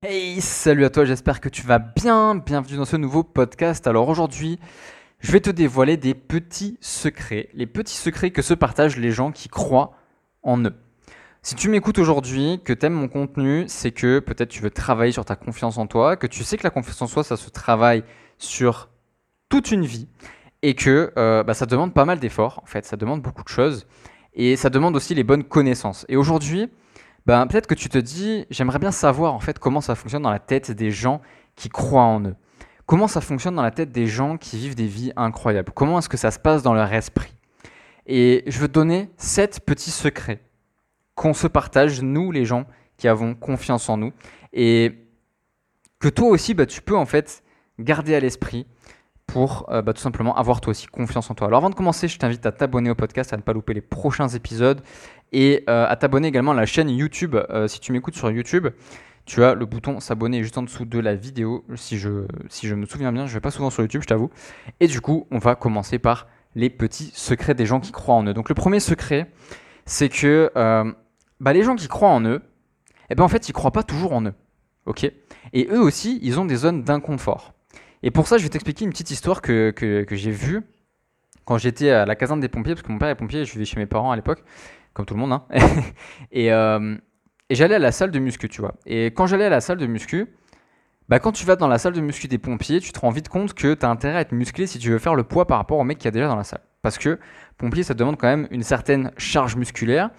Hey, salut à toi, j'espère que tu vas bien. Bienvenue dans ce nouveau podcast. Alors aujourd'hui, je vais te dévoiler des petits secrets, les petits secrets que se partagent les gens qui croient en eux. Si tu m'écoutes aujourd'hui, que tu aimes mon contenu, c'est que peut-être tu veux travailler sur ta confiance en toi, que tu sais que la confiance en soi, ça se travaille sur toute une vie et que euh, bah, ça demande pas mal d'efforts, en fait, ça demande beaucoup de choses et ça demande aussi les bonnes connaissances. Et aujourd'hui, ben, peut-être que tu te dis, j'aimerais bien savoir en fait comment ça fonctionne dans la tête des gens qui croient en eux. Comment ça fonctionne dans la tête des gens qui vivent des vies incroyables? Comment est-ce que ça se passe dans leur esprit? Et je veux te donner sept petits secrets qu'on se partage, nous les gens qui avons confiance en nous, et que toi aussi, bah, tu peux en fait garder à l'esprit pour euh, bah, tout simplement avoir toi aussi confiance en toi. Alors avant de commencer, je t'invite à t'abonner au podcast, à ne pas louper les prochains épisodes et euh, à t'abonner également à la chaîne YouTube. Euh, si tu m'écoutes sur YouTube, tu as le bouton s'abonner juste en dessous de la vidéo. Si je, si me souviens bien, je vais pas souvent sur YouTube, je t'avoue. Et du coup, on va commencer par les petits secrets des gens qui croient en eux. Donc le premier secret, c'est que bah, les gens qui croient en eux, eh ben, en fait, ils croient pas toujours en eux. et eux aussi, ils ont des zones d'inconfort. Et pour ça, je vais t'expliquer une petite histoire que, que, j'ai vue quand j'étais à la caserne des pompiers, parce que mon père est pompier, je vivais chez mes parents à l'époque, comme tout le monde. Hein. et, euh, et j'allais à la salle de muscu, tu vois. Et quand j'allais à la salle de muscu, bah, quand tu vas dans la salle de muscu des pompiers, tu te rends vite compte que tu as intérêt à être musclé si tu veux faire le poids par rapport au mec qui a déjà dans la salle. Parce que pompier, ça demande quand même une certaine charge musculaire.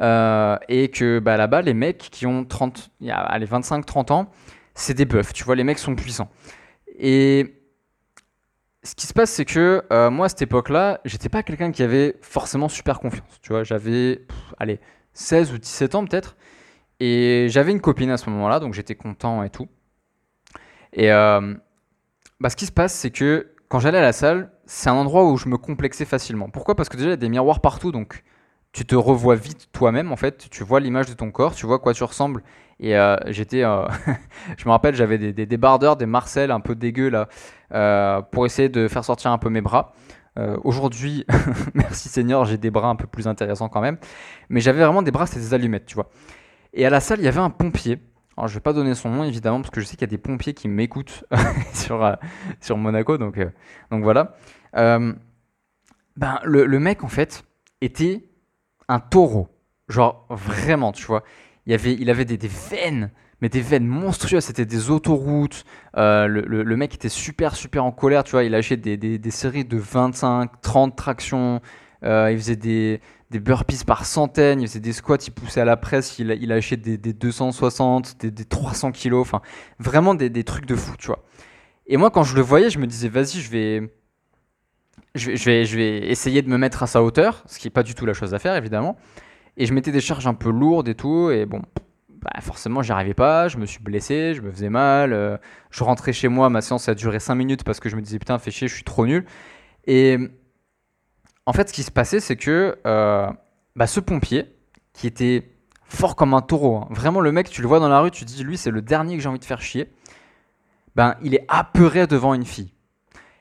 Euh, et que bah, là-bas, les mecs qui ont 30, allez, 25-30 ans, c'est des bœufs, tu vois, les mecs sont puissants. Et ce qui se passe, c'est que euh, moi, à cette époque-là, j'étais pas quelqu'un qui avait forcément super confiance. Tu vois, j'avais, allez, 16 ou 17 ans peut-être. Et j'avais une copine à ce moment-là, donc j'étais content et tout. Et euh, bah, ce qui se passe, c'est que quand j'allais à la salle, c'est un endroit où je me complexais facilement. Pourquoi? Parce que déjà, il y a des miroirs partout, donc tu te revois vite toi-même en fait, tu vois l'image de ton corps, tu vois quoi tu ressembles. Et euh, j'étais, euh, je me rappelle, j'avais des, des débardeurs, des Marcel un peu dégueux là, euh, pour essayer de faire sortir un peu mes bras. Aujourd'hui, merci Seigneur, j'ai des bras un peu plus intéressants quand même. Mais j'avais vraiment des bras, c'était des allumettes, tu vois. Et à la salle, il y avait un pompier. Alors je vais pas donner son nom évidemment parce que je sais qu'il y a des pompiers qui m'écoutent sur, sur Monaco, donc, donc voilà. ben, le mec en fait était un taureau. Genre vraiment, tu vois. Il, avait, des, veines, mais des veines monstrueuses. C'était des autoroutes. Euh, le, mec était super, super en colère, tu vois. Il lâchait des, des, séries de 25, 30 tractions. Euh, il faisait des, burpees par centaines. Il faisait des squats. Il poussait à la presse. Il, il lâchait des, 260, des, 300 kilos. Enfin, vraiment des, trucs de fou, tu vois. Et moi, quand je le voyais, je me disais, vas-y, je vais je vais, je, vais, essayer de me mettre à sa hauteur, ce qui n'est pas du tout la chose à faire, évidemment. Et je mettais des charges un peu lourdes et tout, et bon, bah forcément, j'y arrivais pas, je me suis blessé, je me faisais mal. Euh, je rentrais chez moi, ma séance a duré 5 minutes parce que je me disais, putain, fais chier, je suis trop nul. Et en fait, ce qui se passait, c'est que euh, bah, ce pompier, qui était fort comme un taureau, hein, vraiment le mec, tu le vois dans la rue, tu te dis, lui, c'est le dernier que j'ai envie de faire chier, ben, il est apeuré devant une fille.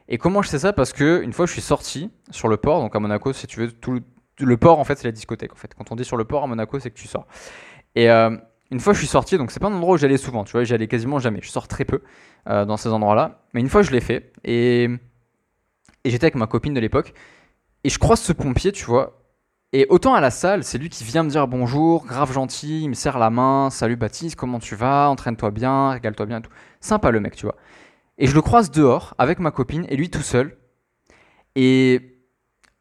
Et comment je sais ça? Parce que une fois, je suis sorti sur le port, donc à Monaco, si tu veux, tout le, port, en fait, c'est la discothèque. En fait, quand on dit sur le port à Monaco, c'est que tu sors. Et euh, une fois, je suis sorti, donc c'est pas un endroit où j'allais souvent, tu vois, j'allais quasiment jamais. Je sors très peu euh, dans ces endroits-là. Mais une fois, je l'ai fait. Et, et j'étais avec ma copine de l'époque. Et je croise ce pompier, tu vois. Et autant à la salle, c'est lui qui vient me dire bonjour, grave gentil, il me serre la main, salut Baptiste, comment tu vas, entraîne-toi bien, régale-toi bien, tout. Sympa le mec, tu vois. Et je le croise dehors avec ma copine et lui tout seul. Et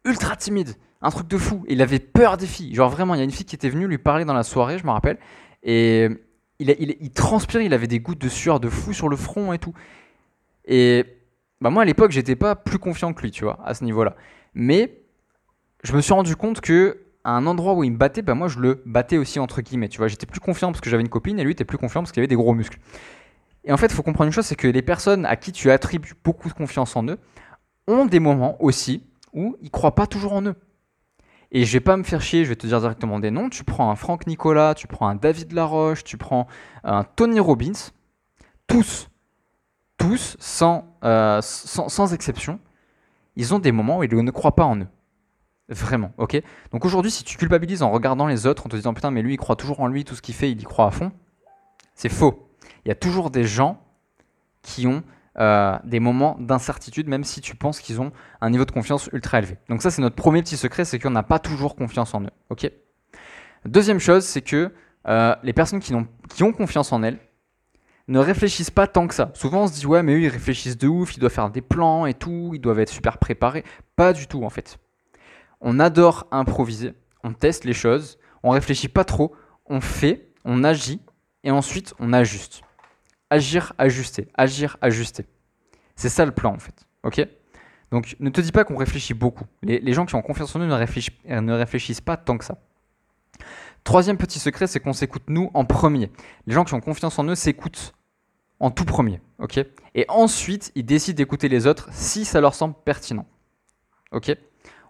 ultra timide, un truc de fou. Il avait peur des filles. Genre vraiment, il y a une fille qui était venue lui parler dans la soirée, je me rappelle. Et il, transpirait, il avait des gouttes de sueur de fou sur le front et tout. Et bah moi à l'époque, j'étais pas plus confiant que lui, tu vois, à ce niveau-là. Mais je me suis rendu compte que à un endroit où il me battait, bah moi je le battais aussi entre guillemets, tu vois. J'étais plus confiant parce que j'avais une copine et lui était plus confiant parce qu'il avait des gros muscles. Et en fait, il faut comprendre une chose, c'est que les personnes à qui tu attribues beaucoup de confiance en eux ont des moments aussi où ils croient pas toujours en eux. Et je vais pas me faire chier, je vais te dire directement des noms. Tu prends un Franck Nicolas, tu prends un David Laroche, tu prends un Tony Robbins, tous, tous, sans, euh, sans, sans, exception, ils ont des moments où ils ne croient pas en eux. Vraiment, ok? Donc aujourd'hui, si tu culpabilises en regardant les autres, en te disant putain, mais lui, il croit toujours en lui, tout ce qu'il fait, il y croit à fond, c'est faux. il y a toujours des gens qui ont euh, des moments d'incertitude, même si tu penses qu'ils ont un niveau de confiance ultra élevé. Donc ça, c'est notre premier petit secret, c'est qu'on n'a pas toujours confiance en eux. Ok? Deuxième chose, c'est que euh, les personnes qui ont, qui ont confiance en elles ne réfléchissent pas tant que ça. Souvent, on se dit, ouais, mais eux, ils réfléchissent de ouf, ils doivent faire des plans et tout, ils doivent être super préparés. Pas du tout, en fait. On adore improviser, on teste les choses, on réfléchit pas trop, on fait, on agit, et ensuite, on ajuste. Agir, ajuster, agir, ajuster. C'est ça le plan, en fait. Ok? Donc, ne te dis pas qu'on réfléchit beaucoup. Les, gens qui ont confiance en ne réfléchissent, ne réfléchissent pas tant que ça. Troisième petit secret, c'est qu'on s'écoute nous en premier. Les gens qui ont confiance en eux s'écoutent en tout premier, ok? Et ensuite, ils décident d'écouter les autres si ça leur semble pertinent, ok?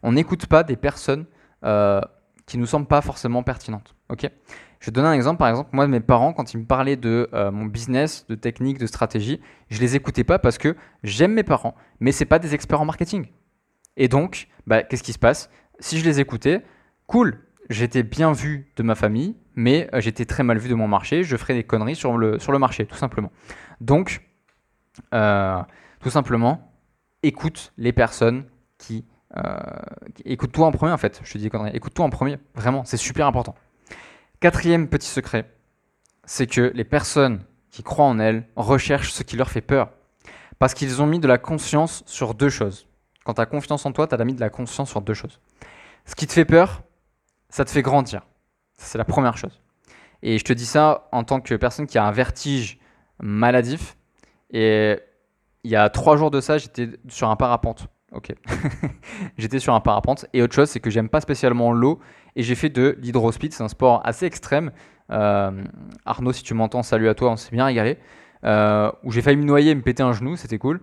On n'écoute pas des personnes euh, qui nous semblent pas forcément pertinentes, ok? Je vais un exemple, par exemple, moi, mes parents, quand ils me parlaient de euh, mon business, de technique, de stratégie, je les écoutais pas parce que j'aime mes parents, mais c'est pas des experts en marketing. Et donc, bah, qu'est-ce qui se passe? Si je les écoutais, cool, j'étais bien vu de ma famille, mais euh, j'étais très mal vu de mon marché. Je ferais des conneries sur le, marché, tout simplement. Donc, euh, tout simplement, écoute les personnes qui. Écoute-toi en premier, en fait. Je te dis conneries. Écoute-toi en premier. Vraiment, c'est super important. Quatrième petit secret, c'est que les personnes qui croient en elles recherchent ce qui leur fait peur. Parce qu'ils ont mis de la conscience sur deux choses. Quand tu as confiance en toi, tu as mis de la conscience sur deux choses. Ce qui te fait peur, ça te fait grandir. C'est la première chose. Et je te dis ça en tant que personne qui a un vertige maladif. Et il y a trois jours de ça, j'étais sur un parapente. Ok. j'étais sur un parapente. Et autre chose, c'est que j'aime pas spécialement l'eau. Et j'ai fait de l'hydrospeed. C'est un sport assez extrême. Euh, Arnaud, si tu m'entends, salut à toi, on s'est bien régalé. Euh, où j'ai failli me noyer et me péter un genou, c'était cool.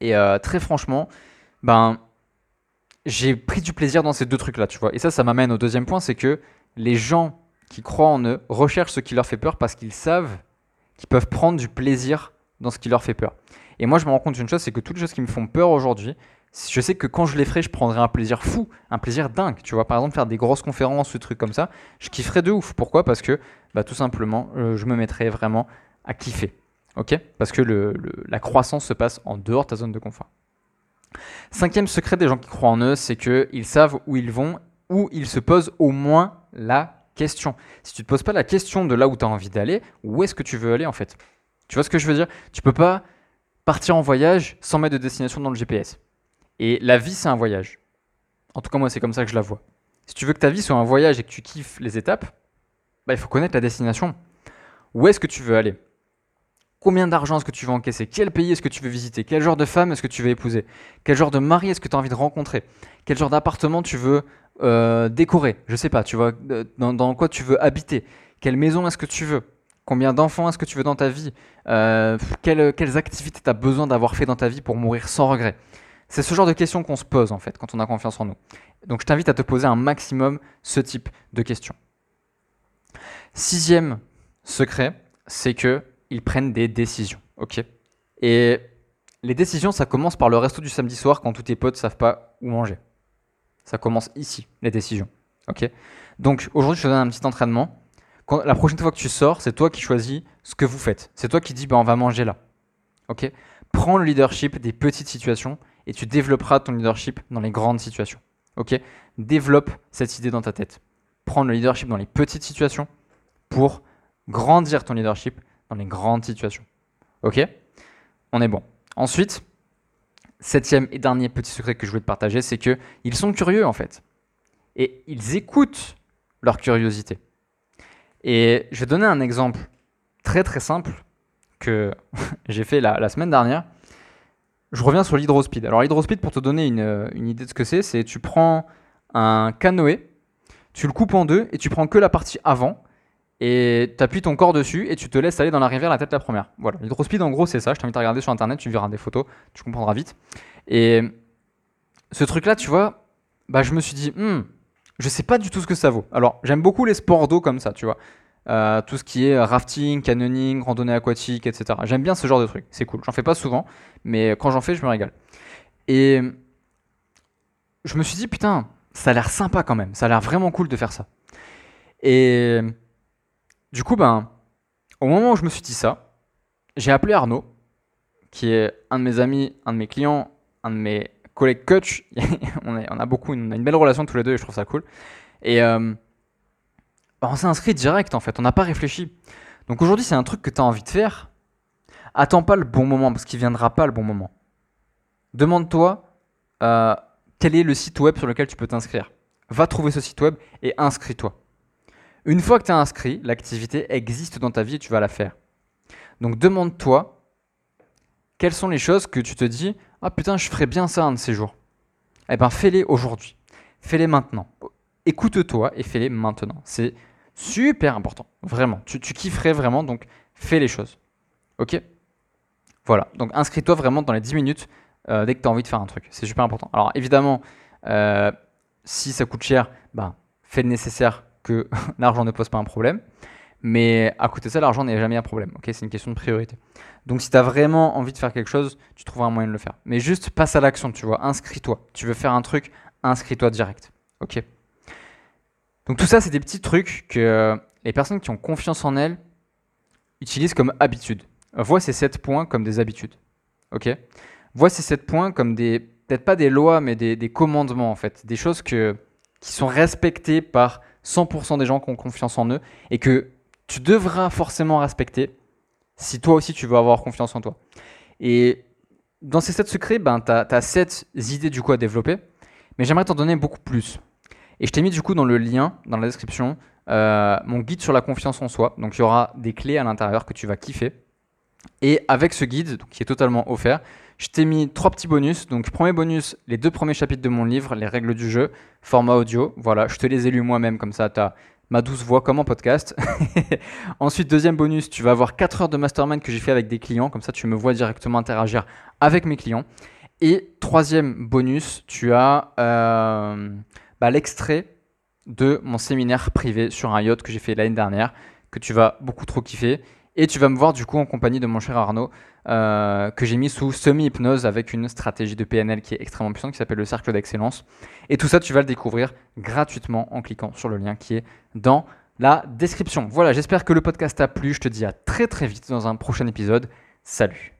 Et euh, très franchement, ben, j'ai pris du plaisir dans ces deux trucs-là, tu vois. Et ça, ça m'amène au deuxième point, c'est que les gens qui croient en eux recherchent ce qui leur fait peur parce qu'ils savent qu'ils peuvent prendre du plaisir dans ce qui leur fait peur. Et moi, je me rends compte d'une chose, c'est que toutes les choses qui me font peur aujourd'hui, je sais que quand je les ferai, je prendrai un plaisir fou, un plaisir dingue. Tu vois, par exemple, faire des grosses conférences, ce truc comme ça, je kifferais de ouf. Pourquoi? Parce que, bah, tout simplement, euh, je me mettrais vraiment à kiffer. Ok? Parce que la croissance se passe en dehors de ta zone de confort. Cinquième secret des gens qui croient en eux, c'est qu'ils savent où ils vont, où ils se posent au moins la question. Si tu ne te poses pas la question de là où tu as envie d'aller, où est-ce que tu veux aller en fait? Tu vois ce que je veux dire? Tu peux pas partir en voyage sans mettre de destination dans le GPS. Et la vie, c'est un voyage. En tout cas, moi, c'est comme ça que je la vois. Si tu veux que ta vie soit un voyage et que tu kiffes les étapes, bah, il faut connaître la destination. Où est-ce que tu veux aller? Combien d'argent est-ce que tu veux encaisser? Quel pays est-ce que tu veux visiter? Quel genre de femme est-ce que tu veux épouser? Quel genre de mari est-ce que tu as envie de rencontrer? Quel genre d'appartement tu veux euh, décorer? Je sais pas, tu vois, euh, dans, quoi tu veux habiter? Quelle maison est-ce que tu veux? Combien d'enfants est-ce que tu veux dans ta vie? Euh, quelles, quelles, activités tu as besoin d'avoir fait dans ta vie pour mourir sans regret? C'est ce genre de questions qu'on se pose en fait quand on a confiance en nous. Donc je t'invite à te poser un maximum ce type de questions. Sixième secret, c'est que ils prennent des décisions. Ok? Et les décisions, ça commence par le resto du samedi soir quand tous tes potes savent pas où manger. Ça commence ici, les décisions. Ok? Donc aujourd'hui, je te donne un petit entraînement. Quand, la prochaine fois que tu sors, c'est toi qui choisis ce que vous faites. C'est toi qui dis, ben, on va manger là. Ok? Prends le leadership des petites situations et tu développeras ton leadership dans les grandes situations. Ok? Développe cette idée dans ta tête. Prends le leadership dans les petites situations pour grandir ton leadership dans les grandes situations. Ok? On est bon. Ensuite, septième et dernier petit secret que je voulais te partager, c'est que ils sont curieux en fait. Et ils écoutent leur curiosité. Et je vais donner un exemple très très simple que j'ai fait la, semaine dernière. Je reviens sur l'hydrospeed. Alors l'hydrospeed, pour te donner une, une idée de ce que c'est, c'est tu prends un canoë, tu le coupes en deux et tu prends que la partie avant et tu appuies ton corps dessus et tu te laisses aller dans la rivière la tête la première. Voilà, l'hydrospeed en gros c'est ça, je t'invite à regarder sur internet, tu verras des photos, tu comprendras vite. Et ce truc là, tu vois, bah je me suis dit, hmm, je sais pas du tout ce que ça vaut. Alors j'aime beaucoup les sports d'eau comme ça, tu vois. Euh, tout ce qui est rafting, canyoning, randonnée aquatique, etc. J'aime bien ce genre de truc, c'est cool. J'en fais pas souvent, mais quand j'en fais, je me régale. Et je me suis dit, putain, ça a l'air sympa quand même, ça a l'air vraiment cool de faire ça. Et du coup, ben, au moment où je me suis dit ça, j'ai appelé Arnaud, qui est un de mes amis, un de mes clients, un de mes collègues coach. on, a beaucoup, on a une belle relation tous les deux et je trouve ça cool. Et euh, bah, on s'est inscrit direct en fait, on n'a pas réfléchi. Donc aujourd'hui, c'est un truc que tu as envie de faire. Attends pas le bon moment parce qu'il viendra pas le bon moment. Demande-toi euh, quel est le site web sur lequel tu peux t'inscrire. Va trouver ce site web et inscris-toi. Une fois que tu es inscrit, l'activité existe dans ta vie et tu vas la faire. Donc demande-toi quelles sont les choses que tu te dis Ah putain, je ferais bien ça un de ces jours. Eh ben fais-les aujourd'hui. Fais-les maintenant. Écoute-toi et fais-les maintenant. C'est super important. Vraiment. Tu, kifferais vraiment, donc fais les choses. Ok? Voilà. Donc inscris-toi vraiment dans les 10 minutes euh, dès que tu as envie de faire un truc. C'est super important. Alors évidemment, euh, si ça coûte cher, ben, fais le nécessaire que l'argent ne pose pas un problème. Mais à côté de ça, l'argent n'est jamais un problème. Ok, c'est une question de priorité. Donc, si tu as vraiment envie de faire quelque chose, tu trouveras un moyen de le faire. Mais juste passe à l'action, tu vois. Inscris-toi. Tu veux faire un truc, inscris-toi direct. Ok? Donc, tout ça, c'est des petits trucs que les personnes qui ont confiance en elles utilisent comme habitude. Vois ces 7 points comme des habitudes. Ok? Vois ces 7 points comme des, peut-être pas des lois, mais des, des commandements en fait. Des choses que, qui sont respectées par 100% des gens qui ont confiance en eux et que tu devras forcément respecter si toi aussi tu veux avoir confiance en toi. Et dans ces 7 secrets, ben, tu as, 7 idées du coup à développer, mais j'aimerais t'en donner beaucoup plus. Et je t'ai mis du coup dans le lien, dans la description, euh, mon guide sur la confiance en soi. Donc il y aura des clés à l'intérieur que tu vas kiffer. Et avec ce guide, qui est totalement offert, je t'ai mis trois petits bonus. Donc, premier bonus, les deux premiers chapitres de mon livre, Les règles du jeu, format audio. Voilà, je te les ai lus moi-même, comme ça, tu as ma douce voix comme en podcast. Ensuite, deuxième bonus, tu vas avoir 4 heures de mastermind que j'ai fait avec des clients. Comme ça, tu me vois directement interagir avec mes clients. Et troisième bonus, tu as euh, bah, l'extrait de mon séminaire privé sur un yacht que j'ai fait l'année dernière, que tu vas beaucoup trop kiffer. Et tu vas me voir du coup en compagnie de mon cher Arnaud, euh, que j'ai mis sous semi-hypnose avec une stratégie de PNL qui est extrêmement puissante, qui s'appelle le cercle d'excellence. Et tout ça, tu vas le découvrir gratuitement en cliquant sur le lien qui est dans la description. Voilà, j'espère que le podcast t'a plu. Je te dis à très très vite dans un prochain épisode. Salut